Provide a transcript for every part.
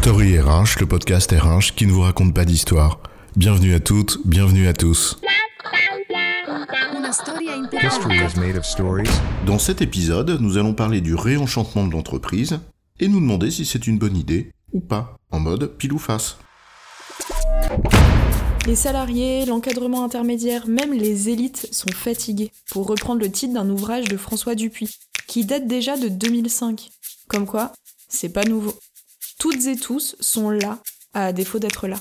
Story RH, le podcast RH qui ne vous raconte pas d'histoire. Bienvenue à toutes, bienvenue à tous. Dans cet épisode, nous allons parler du réenchantement de l'entreprise et nous demander si c'est une bonne idée ou pas, en mode pile ou face. Les salariés, l'encadrement intermédiaire, même les élites sont fatigués, pour reprendre le titre d'un ouvrage de François Dupuis, qui date déjà de 2005. Comme quoi, c'est pas nouveau. Toutes et tous sont là, à défaut d'être là.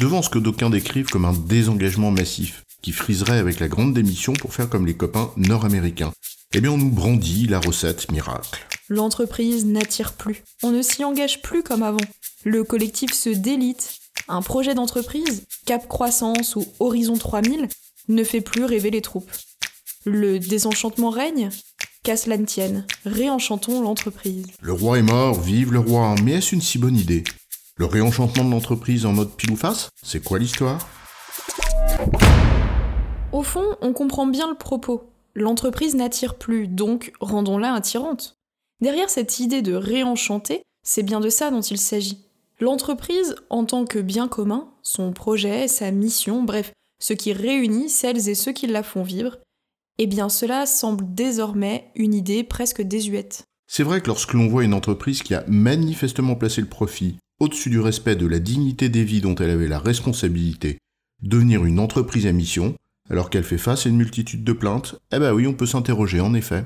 Devant ce que d'aucuns décrivent comme un désengagement massif, qui friserait avec la grande démission pour faire comme les copains nord-américains, eh bien on nous brandit la recette miracle. L'entreprise n'attire plus. On ne s'y engage plus comme avant. Le collectif se délite. Un projet d'entreprise, Cap Croissance ou Horizon 3000, ne fait plus rêver les troupes. Le désenchantement règne Qu'à cela ne tienne, réenchantons l'entreprise. Le roi est mort, vive le roi, mais est-ce une si bonne idée? Le réenchantement de l'entreprise en mode pile ou face C'est quoi l'histoire? Au fond, on comprend bien le propos. L'entreprise n'attire plus, donc rendons-la attirante. Derrière cette idée de réenchanter, c'est bien de ça dont il s'agit. L'entreprise, en tant que bien commun, son projet, sa mission, bref, ce qui réunit celles et ceux qui la font vivre, eh bien cela semble désormais une idée presque désuète. C'est vrai que lorsque l'on voit une entreprise qui a manifestement placé le profit au-dessus du respect de la dignité des vies dont elle avait la responsabilité, devenir une entreprise à mission, alors qu'elle fait face à une multitude de plaintes, eh ben oui, on peut s'interroger en effet.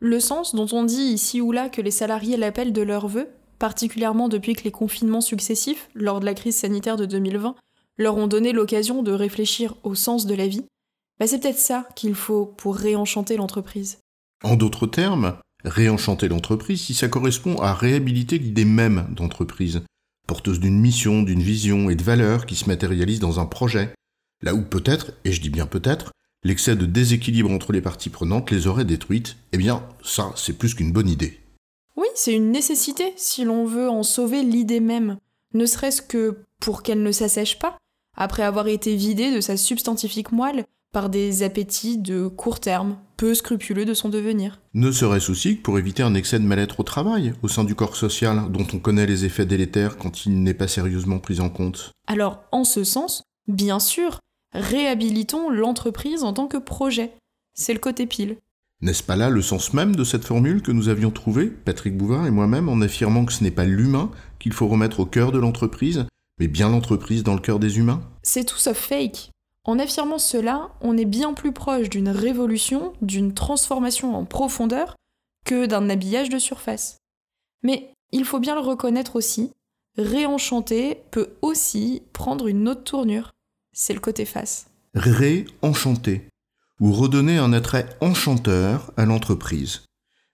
Le sens dont on dit ici ou là que les salariés l'appellent de leur vœu, particulièrement depuis que les confinements successifs, lors de la crise sanitaire de 2020, leur ont donné l'occasion de réfléchir au sens de la vie, bah c'est peut-être ça qu'il faut pour réenchanter l'entreprise. En d'autres termes, réenchanter l'entreprise si ça correspond à réhabiliter l'idée même d'entreprise, porteuse d'une mission, d'une vision et de valeurs qui se matérialisent dans un projet, là où peut-être, et je dis bien peut-être, l'excès de déséquilibre entre les parties prenantes les aurait détruites, eh bien ça c'est plus qu'une bonne idée. Oui, c'est une nécessité si l'on veut en sauver l'idée même, ne serait-ce que pour qu'elle ne s'assèche pas, après avoir été vidée de sa substantifique moelle par des appétits de court terme, peu scrupuleux de son devenir. Ne serait-ce aussi que pour éviter un excès de mal-être au travail, au sein du corps social, dont on connaît les effets délétères quand il n'est pas sérieusement pris en compte Alors, en ce sens, bien sûr, réhabilitons l'entreprise en tant que projet. C'est le côté pile. N'est-ce pas là le sens même de cette formule que nous avions trouvée, Patrick Bouvard et moi-même, en affirmant que ce n'est pas l'humain qu'il faut remettre au cœur de l'entreprise, mais bien l'entreprise dans le cœur des humains? C'est tout sauf fake. En affirmant cela, on est bien plus proche d'une révolution, d'une transformation en profondeur, que d'un habillage de surface. Mais il faut bien le reconnaître aussi, réenchanter peut aussi prendre une autre tournure. C'est le côté face. Réenchanter, ou redonner un attrait enchanteur à l'entreprise.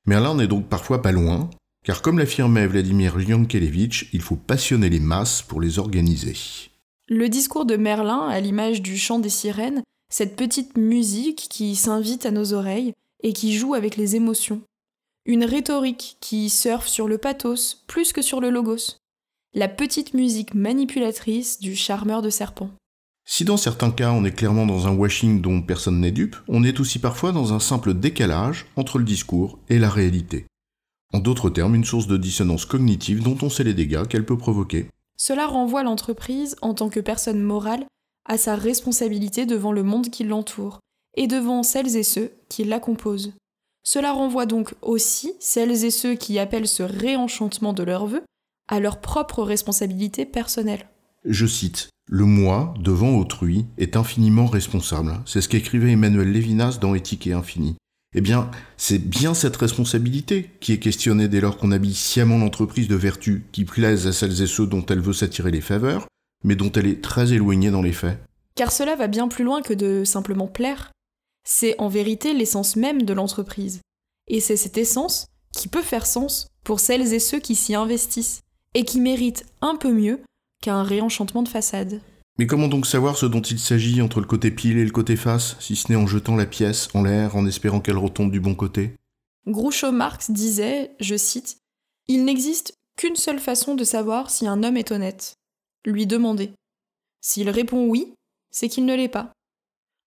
Merlin n'est donc parfois pas loin, car comme l'affirmait Vladimir Yankelevitch, il faut passionner les masses pour les organiser. Le discours de Merlin, à l'image du chant des sirènes, cette petite musique qui s'invite à nos oreilles et qui joue avec les émotions. Une rhétorique qui surfe sur le pathos plus que sur le logos. La petite musique manipulatrice du charmeur de serpent. Si dans certains cas on est clairement dans un washing dont personne n'est dupe, on est aussi parfois dans un simple décalage entre le discours et la réalité. En d'autres termes, une source de dissonance cognitive dont on sait les dégâts qu'elle peut provoquer. Cela renvoie l'entreprise, en tant que personne morale, à sa responsabilité devant le monde qui l'entoure, et devant celles et ceux qui la composent. Cela renvoie donc aussi celles et ceux qui appellent ce réenchantement de leurs vœux à leur propre responsabilité personnelle. Je cite Le moi, devant autrui, est infiniment responsable. C'est ce qu'écrivait Emmanuel Lévinas dans Éthique et Infini eh bien, c'est bien cette responsabilité qui est questionnée dès lors qu'on habille sciemment l'entreprise de vertus qui plaisent à celles et ceux dont elle veut s'attirer les faveurs, mais dont elle est très éloignée dans les faits. Car cela va bien plus loin que de simplement plaire. C'est en vérité l'essence même de l'entreprise. Et c'est cette essence qui peut faire sens pour celles et ceux qui s'y investissent, et qui méritent un peu mieux qu'un réenchantement de façade. Mais comment donc savoir ce dont il s'agit entre le côté pile et le côté face, si ce n'est en jetant la pièce en l'air en espérant qu'elle retombe du bon côté? Groucho Marx disait, je cite, Il n'existe qu'une seule façon de savoir si un homme est honnête. Lui demander. S'il répond oui, c'est qu'il ne l'est pas.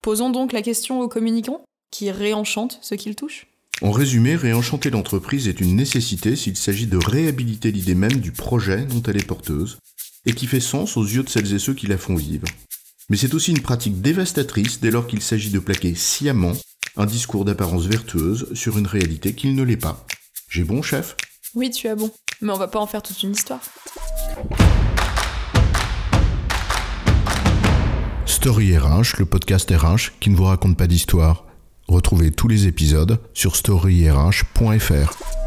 Posons donc la question aux communicants, qui réenchantent ce qu'ils touchent. En résumé, réenchanter l'entreprise est une nécessité s'il s'agit de réhabiliter l'idée même du projet dont elle est porteuse, et qui fait sens aux yeux de celles et ceux qui la font vivre. Mais c'est aussi une pratique dévastatrice dès lors qu'il s'agit de plaquer sciemment un discours d'apparence vertueuse sur une réalité qu'il ne l'est pas. J'ai bon, chef? Oui, tu as bon. Mais on va pas en faire toute une histoire. Story RH, le podcast RH qui ne vous raconte pas d'histoire. Retrouvez tous les épisodes sur storyrh.fr.